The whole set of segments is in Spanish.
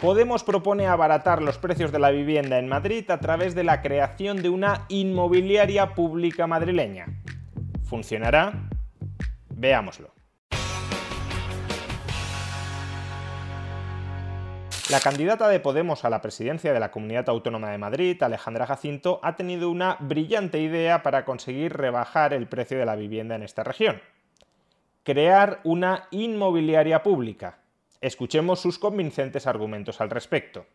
Podemos propone abaratar los precios de la vivienda en Madrid a través de la creación de una inmobiliaria pública madrileña. ¿Funcionará? Veámoslo. La candidata de Podemos a la presidencia de la Comunidad Autónoma de Madrid, Alejandra Jacinto, ha tenido una brillante idea para conseguir rebajar el precio de la vivienda en esta región. Crear una inmobiliaria pública. Escuchemos sus convincentes argumentos al respecto.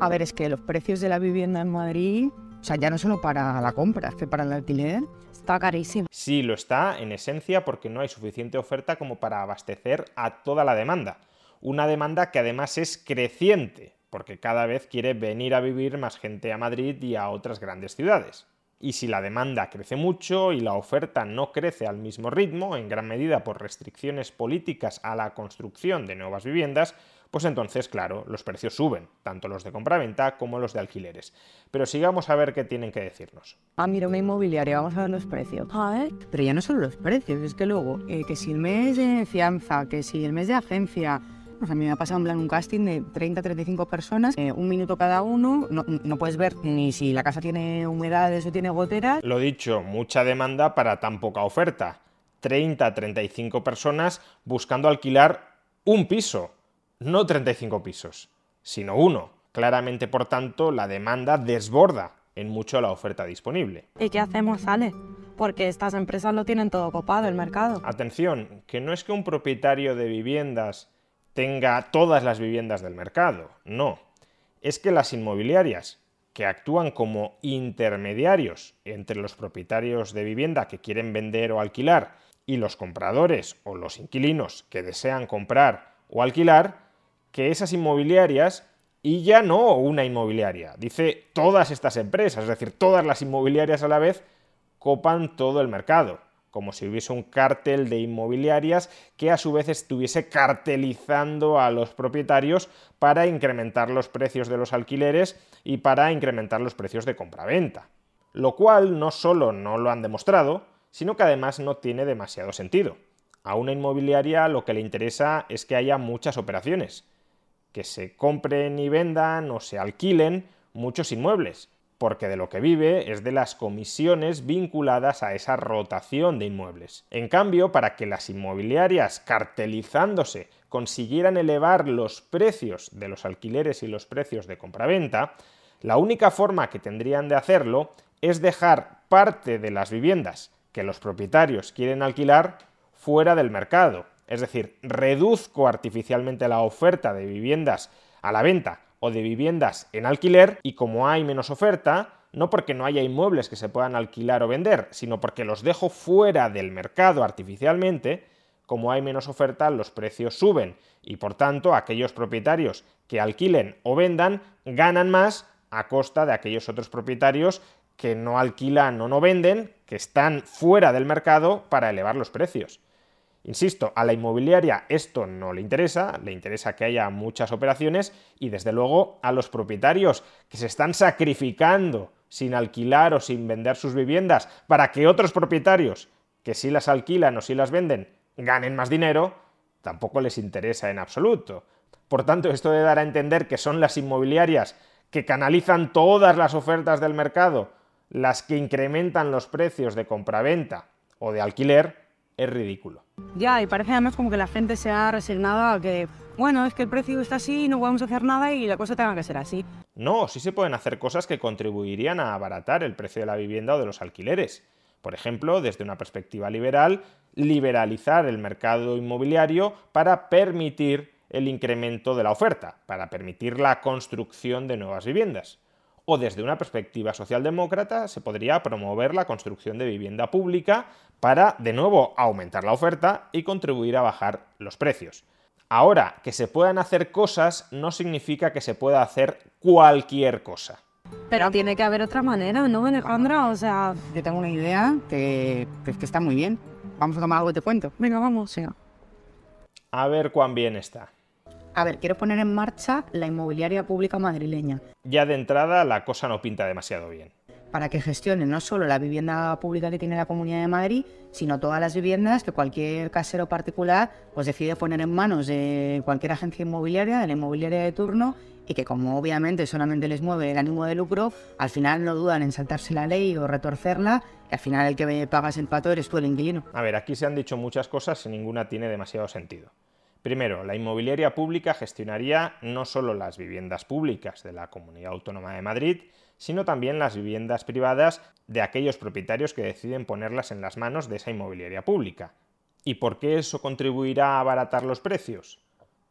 A ver, es que los precios de la vivienda en Madrid, o sea, ya no solo para la compra, es que para el alquiler está carísimo. Sí, lo está, en esencia, porque no hay suficiente oferta como para abastecer a toda la demanda. Una demanda que además es creciente, porque cada vez quiere venir a vivir más gente a Madrid y a otras grandes ciudades. Y si la demanda crece mucho y la oferta no crece al mismo ritmo, en gran medida por restricciones políticas a la construcción de nuevas viviendas, pues entonces, claro, los precios suben, tanto los de compraventa como los de alquileres. Pero sigamos a ver qué tienen que decirnos. Ah, mira, una inmobiliaria, vamos a ver los precios. A ver, pero ya no solo los precios, es que luego, eh, que si el mes de fianza, que si el mes de agencia, pues a mí me ha pasado en plan un casting de 30, 35 personas, eh, un minuto cada uno, no, no, puedes ver ni si la casa tiene humedades o tiene goteras. Lo dicho, mucha demanda para tan poca oferta. 30, 35 personas buscando alquilar un piso, no 35 pisos, sino uno. Claramente, por tanto, la demanda desborda en mucho la oferta disponible. ¿Y qué hacemos, Ale? Porque estas empresas lo tienen todo copado, el mercado. Atención, que no es que un propietario de viviendas tenga todas las viviendas del mercado, no. Es que las inmobiliarias, que actúan como intermediarios entre los propietarios de vivienda que quieren vender o alquilar y los compradores o los inquilinos que desean comprar o alquilar, que esas inmobiliarias, y ya no una inmobiliaria, dice todas estas empresas, es decir, todas las inmobiliarias a la vez, copan todo el mercado como si hubiese un cártel de inmobiliarias que a su vez estuviese cartelizando a los propietarios para incrementar los precios de los alquileres y para incrementar los precios de compraventa. Lo cual no solo no lo han demostrado, sino que además no tiene demasiado sentido. A una inmobiliaria lo que le interesa es que haya muchas operaciones, que se compren y vendan o se alquilen muchos inmuebles, porque de lo que vive es de las comisiones vinculadas a esa rotación de inmuebles. En cambio, para que las inmobiliarias cartelizándose consiguieran elevar los precios de los alquileres y los precios de compraventa, la única forma que tendrían de hacerlo es dejar parte de las viviendas que los propietarios quieren alquilar fuera del mercado. Es decir, reduzco artificialmente la oferta de viviendas a la venta o de viviendas en alquiler y como hay menos oferta, no porque no haya inmuebles que se puedan alquilar o vender, sino porque los dejo fuera del mercado artificialmente, como hay menos oferta, los precios suben y por tanto aquellos propietarios que alquilen o vendan ganan más a costa de aquellos otros propietarios que no alquilan o no venden, que están fuera del mercado para elevar los precios. Insisto, a la inmobiliaria esto no le interesa, le interesa que haya muchas operaciones y desde luego a los propietarios que se están sacrificando sin alquilar o sin vender sus viviendas para que otros propietarios que sí las alquilan o sí las venden ganen más dinero, tampoco les interesa en absoluto. Por tanto, esto de dar a entender que son las inmobiliarias que canalizan todas las ofertas del mercado las que incrementan los precios de compraventa o de alquiler, es ridículo. Ya, y parece además como que la gente se ha resignado a que, bueno, es que el precio está así, no podemos hacer nada y la cosa tenga que ser así. No, sí se pueden hacer cosas que contribuirían a abaratar el precio de la vivienda o de los alquileres. Por ejemplo, desde una perspectiva liberal, liberalizar el mercado inmobiliario para permitir el incremento de la oferta, para permitir la construcción de nuevas viviendas o desde una perspectiva socialdemócrata se podría promover la construcción de vivienda pública para, de nuevo, aumentar la oferta y contribuir a bajar los precios. Ahora, que se puedan hacer cosas no significa que se pueda hacer cualquier cosa. Pero tiene que haber otra manera, ¿no, Alejandra? O sea, Yo tengo una idea que, está muy bien. Vamos a tomar algo y te cuento. venga, vamos, venga. A ver cuán bien está. A ver, quiero poner en marcha la inmobiliaria pública madrileña Ya de entrada la cosa no pinta demasiado bien. para que gestione no solo la vivienda pública que tiene la Comunidad de Madrid, sino todas las viviendas que cualquier casero particular pues decide poner en manos de cualquier agencia inmobiliaria, de la inmobiliaria de turno, y que como obviamente solamente les mueve el ánimo de lucro, al final no dudan en saltarse la ley o retorcerla, y al final el que pagas el pato eres tú el inquilino. A ver, aquí se han dicho muchas cosas y ninguna tiene demasiado sentido. Primero, la inmobiliaria pública gestionaría no solo las viviendas públicas de la Comunidad Autónoma de Madrid, sino también las viviendas privadas de aquellos propietarios que deciden ponerlas en las manos de esa inmobiliaria pública. ¿Y por qué eso contribuirá a abaratar los precios?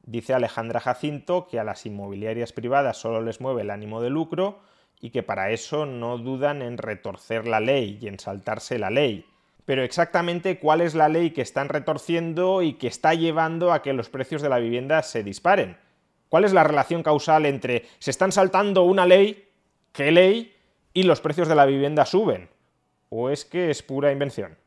Dice Alejandra Jacinto que a las inmobiliarias privadas solo les mueve el ánimo de lucro y que para eso no dudan en retorcer la ley y en saltarse la ley. Pero exactamente cuál es la ley que están retorciendo y que está llevando a que los precios de la vivienda se disparen. ¿Cuál es la relación causal entre se están saltando una ley, qué ley, y los precios de la vivienda suben? ¿O es que es pura invención?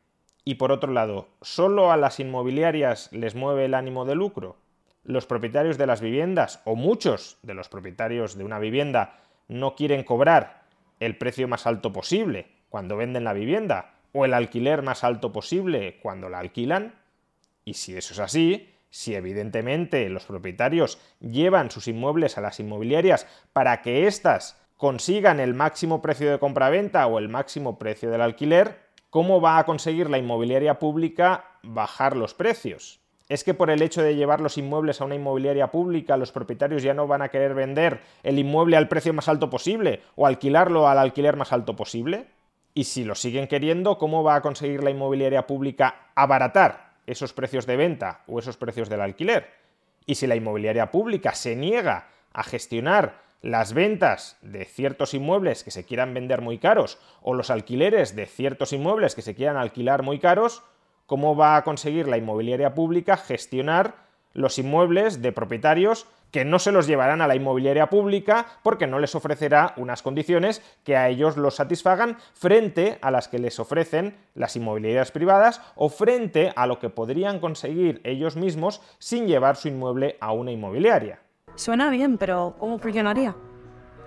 Y por otro lado, ¿solo a las inmobiliarias les mueve el ánimo de lucro? ¿Los propietarios de las viviendas, o muchos de los propietarios de una vivienda, no quieren cobrar el precio más alto posible cuando venden la vivienda o el alquiler más alto posible cuando la alquilan? Y si eso es así, si evidentemente los propietarios llevan sus inmuebles a las inmobiliarias para que éstas consigan el máximo precio de compraventa o el máximo precio del alquiler, ¿cómo va a conseguir la inmobiliaria pública bajar los precios? ¿Es que por el hecho de llevar los inmuebles a una inmobiliaria pública los propietarios ya no van a querer vender el inmueble al precio más alto posible o alquilarlo al alquiler más alto posible? Y si lo siguen queriendo, ¿cómo va a conseguir la inmobiliaria pública abaratar esos precios de venta o esos precios del alquiler? Y si la inmobiliaria pública se niega a gestionar las ventas de ciertos inmuebles que se quieran vender muy caros o los alquileres de ciertos inmuebles que se quieran alquilar muy caros, ¿cómo va a conseguir la inmobiliaria pública gestionar los inmuebles de propietarios que no se los llevarán a la inmobiliaria pública porque no les ofrecerá unas condiciones que a ellos los satisfagan frente a las que les ofrecen las inmobiliarias privadas o frente a lo que podrían conseguir ellos mismos sin llevar su inmueble a una inmobiliaria. Suena bien, pero ¿cómo funcionaría?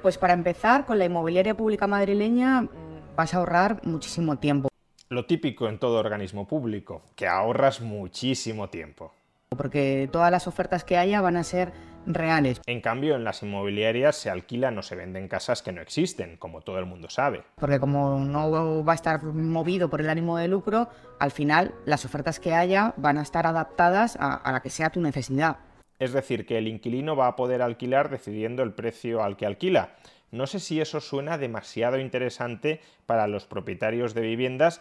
Pues para empezar, con la inmobiliaria pública madrileña mm, vas a ahorrar muchísimo tiempo. Lo típico en todo organismo público, que ahorras muchísimo tiempo. Porque todas las ofertas que haya van a ser reales. En cambio, en las inmobiliarias se alquilan o se venden casas que no existen, como todo el mundo sabe. Porque como no va a estar movido por el ánimo de lucro, al final las ofertas que haya van a estar adaptadas a, a la que sea tu necesidad. Es decir, que el inquilino va a poder alquilar decidiendo el precio al que alquila. No sé si eso suena demasiado interesante para los propietarios de viviendas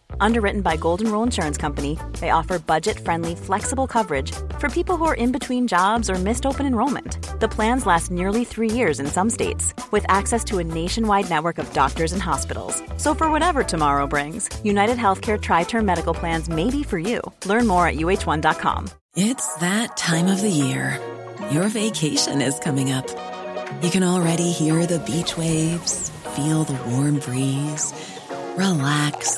Underwritten by Golden Rule Insurance Company, they offer budget friendly, flexible coverage for people who are in between jobs or missed open enrollment. The plans last nearly three years in some states, with access to a nationwide network of doctors and hospitals. So, for whatever tomorrow brings, United Healthcare Tri Term Medical Plans may be for you. Learn more at uh1.com. It's that time of the year. Your vacation is coming up. You can already hear the beach waves, feel the warm breeze, relax,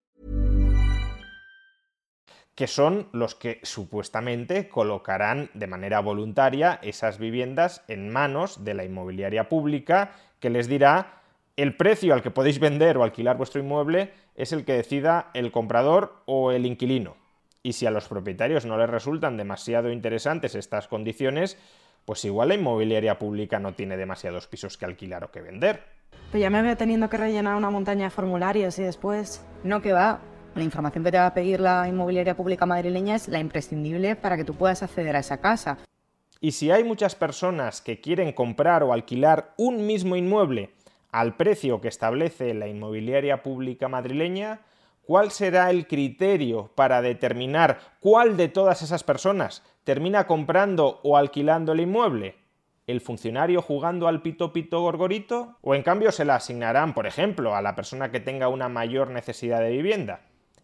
Que son los que supuestamente colocarán de manera voluntaria esas viviendas en manos de la inmobiliaria pública, que les dirá el precio al que podéis vender o alquilar vuestro inmueble es el que decida el comprador o el inquilino. Y si a los propietarios no les resultan demasiado interesantes estas condiciones, pues igual la inmobiliaria pública no tiene demasiados pisos que alquilar o que vender. Pero ya me veo teniendo que rellenar una montaña de formularios y después... No que va. La información que te va a pedir la inmobiliaria pública madrileña es la imprescindible para que tú puedas acceder a esa casa. Y si hay muchas personas que quieren comprar o alquilar un mismo inmueble al precio que establece la inmobiliaria pública madrileña, ¿cuál será el criterio para determinar cuál de todas esas personas termina comprando o alquilando el inmueble? ¿El funcionario jugando al pito pito gorgorito? ¿O en cambio se la asignarán, por ejemplo, a la persona que tenga una mayor necesidad de vivienda?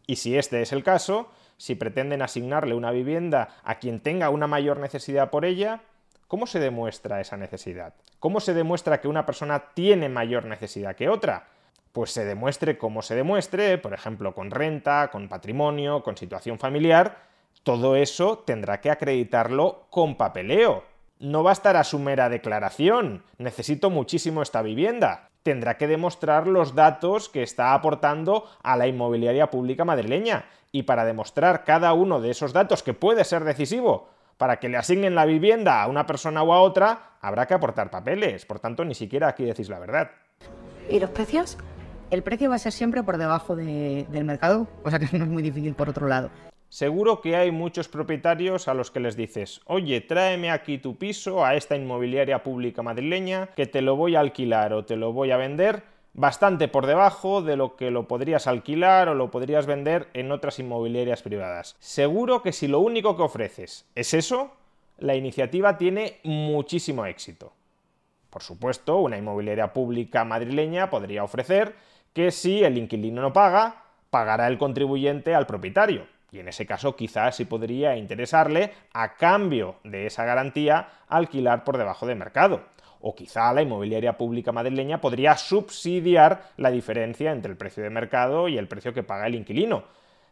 Y si este es el caso, si pretenden asignarle una vivienda a quien tenga una mayor necesidad por ella, ¿cómo se demuestra esa necesidad? ¿Cómo se demuestra que una persona tiene mayor necesidad que otra? Pues se demuestre como se demuestre, por ejemplo, con renta, con patrimonio, con situación familiar, todo eso tendrá que acreditarlo con papeleo. No a su mera declaración. Necesito muchísimo esta vivienda. Tendrá que demostrar los datos que está aportando a la inmobiliaria pública madrileña. Y para demostrar cada uno de esos datos, que puede ser decisivo para que le asignen la vivienda a una persona o a otra, habrá que aportar papeles. Por tanto, ni siquiera aquí decís la verdad. ¿Y los precios? El precio va a ser siempre por debajo del mercado, cosa que no es muy difícil por otro lado. Seguro que hay muchos propietarios a los que les dices, oye, tráeme aquí tu piso a esta inmobiliaria pública madrileña, que te lo voy a alquilar o te lo voy a vender bastante por debajo de lo que lo podrías alquilar o lo podrías vender en otras inmobiliarias privadas. Seguro que si lo único que ofreces es eso, la iniciativa tiene muchísimo éxito. Por supuesto, una inmobiliaria pública madrileña podría ofrecer que si el inquilino no paga, pagará el contribuyente al propietario y en ese caso quizás sí podría interesarle, a cambio de esa garantía, alquilar por debajo de mercado. O quizá la inmobiliaria pública madrileña podría subsidiar la diferencia entre el precio de mercado y el precio que paga el inquilino.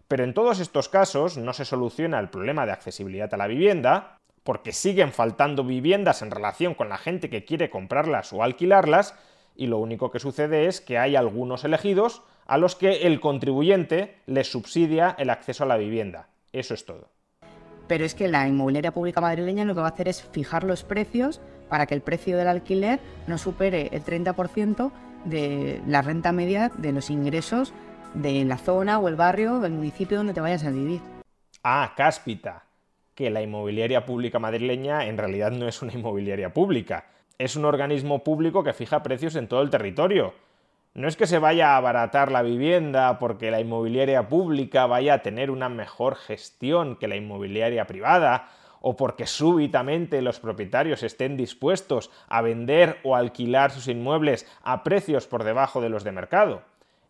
Pero en todos estos casos no se soluciona el problema de accesibilidad a la vivienda, porque siguen faltando viviendas en relación con la gente que quiere comprarlas o alquilarlas, y lo único que sucede es que hay algunos elegidos a los que el contribuyente les subsidia el acceso a la vivienda. Eso es todo. Pero es que la inmobiliaria pública madrileña lo que va a hacer es fijar los precios para que el precio del alquiler no supere el 30% de la renta media de los ingresos de la zona o el barrio o el municipio donde te vayas a vivir. Ah, cáspita, que la inmobiliaria pública madrileña en realidad no es una inmobiliaria pública, es un organismo público que fija precios en todo el territorio no es que se vaya a abaratar la vivienda porque la inmobiliaria pública vaya a tener una mejor gestión que la inmobiliaria privada, o porque súbitamente los propietarios estén dispuestos a vender o alquilar sus inmuebles a precios por debajo de los de mercado.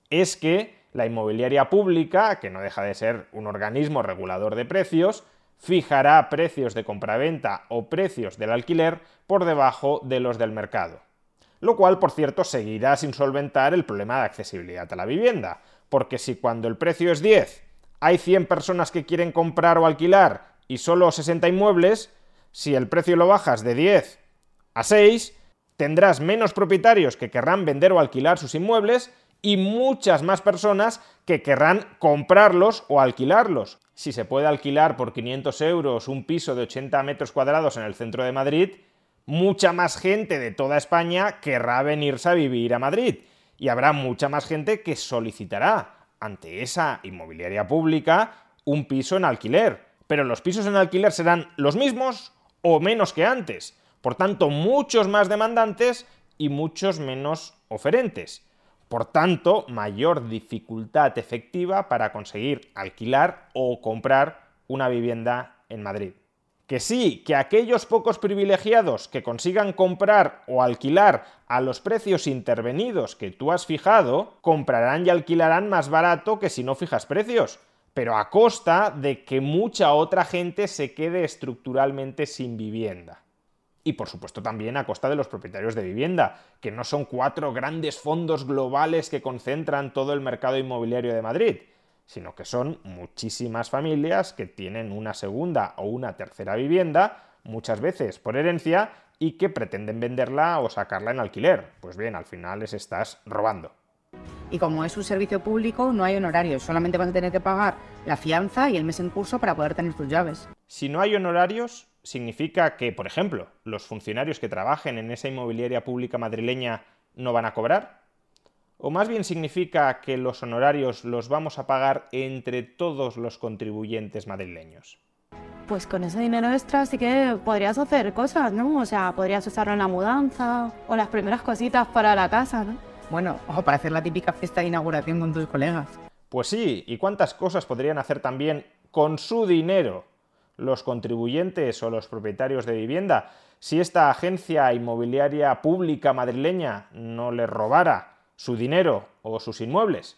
Es que la inmobiliaria pública, que no deja de ser un organismo regulador de precios, fijará precios de compraventa o precios del alquiler por debajo de los del mercado lo cual, por cierto, seguirá sin solventar el problema de accesibilidad a la vivienda, porque si cuando el precio es 10 hay 100 personas que quieren comprar o alquilar y solo 60 inmuebles, si el precio lo bajas de 10 a 6, tendrás menos propietarios que querrán vender o alquilar sus inmuebles y muchas más personas que querrán comprarlos o alquilarlos. Si se puede alquilar por 500 euros un piso de 80 metros cuadrados en el centro de Madrid, mucha más gente de toda España querrá venirse a vivir a Madrid y habrá mucha más gente que solicitará ante esa inmobiliaria pública un piso en alquiler. Pero los pisos en alquiler serán los mismos o menos que antes. Por tanto, muchos más demandantes y muchos menos oferentes. Por tanto, mayor dificultad efectiva para conseguir alquilar o comprar una vivienda en Madrid. Que sí, que aquellos pocos privilegiados que consigan comprar o alquilar a los precios intervenidos que tú has fijado, comprarán y alquilarán más barato que si no fijas precios, pero a costa de que mucha otra gente se quede estructuralmente sin vivienda. Y por supuesto también a costa de los propietarios de vivienda, que no son cuatro grandes fondos globales que concentran todo el mercado inmobiliario de Madrid, sino que son muchísimas familias que tienen una segunda o una tercera vivienda, muchas veces por herencia, y que pretenden venderla o sacarla en alquiler. Pues bien, al final les estás robando. Y como es un servicio público, no hay honorarios, solamente vas a tener que pagar la fianza y el mes en curso para poder tener tus llaves. Si no hay honorarios, significa que, por ejemplo, los funcionarios que trabajen en esa inmobiliaria pública madrileña no van a cobrar. ¿O más bien significa que los honorarios los vamos a pagar entre todos los contribuyentes madrileños? Pues con ese dinero extra sí que podrías hacer cosas, ¿no? O sea, podrías usarlo en la mudanza o las primeras cositas para la casa, ¿no? Bueno, o para hacer la típica fiesta de inauguración con tus colegas. Pues sí, ¿y cuántas cosas podrían hacer también con su dinero los contribuyentes o los propietarios de vivienda si esta agencia inmobiliaria pública madrileña no les robara su dinero o sus inmuebles?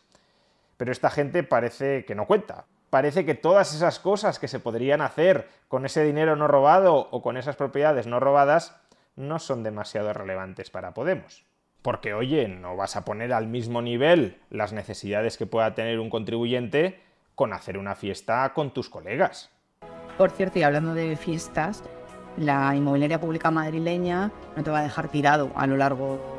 Pero esta gente parece que no cuenta. Parece que todas esas cosas que se podrían hacer con ese dinero no robado o con esas propiedades no robadas no son demasiado relevantes para Podemos. Porque, oye, no vas a poner al mismo nivel las necesidades que pueda tener un contribuyente con hacer una fiesta con tus colegas. Por cierto, y hablando de fiestas, la inmobiliaria pública madrileña no te va a dejar tirado a lo largo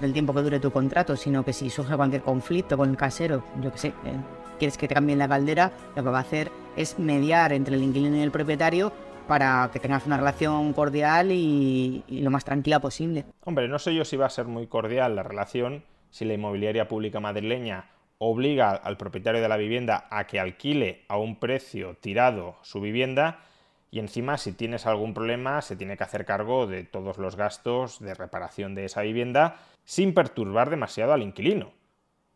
del tiempo que dure tu contrato, sino que si surge cualquier conflicto con el casero, yo qué sé, eh, quieres que te cambien la caldera, lo que va a hacer es mediar entre el inquilino y el propietario para que tengas una relación cordial y, lo más tranquila posible. Hombre, no sé yo si va a ser muy cordial la relación si la inmobiliaria pública madrileña obliga al propietario de la vivienda a que alquile a un precio tirado su vivienda y encima si tienes algún problema se tiene que hacer cargo de todos los gastos de reparación de esa vivienda sin perturbar demasiado al inquilino.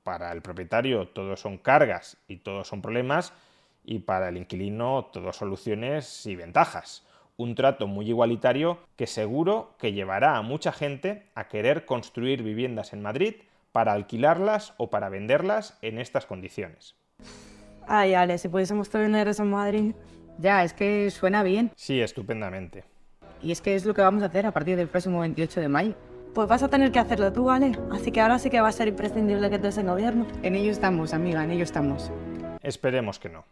Para el propietario todos son cargas y todos son problemas y para el inquilino todo soluciones y ventajas. Un trato muy igualitario que seguro que llevará a mucha gente a querer construir viviendas en Madrid para alquilarlas o para venderlas en estas condiciones. Ay, Ale, si pudiésemos tener eso en Madrid. Ya, es que suena bien. Sí, estupendamente. Y es que es lo que vamos a hacer a partir del próximo 28 de mayo. Pues vas a tener que hacerlo tú, Ale. Así que ahora sí que va a ser imprescindible que estés en gobierno. En ello estamos, amiga, en ello estamos. Esperemos que no.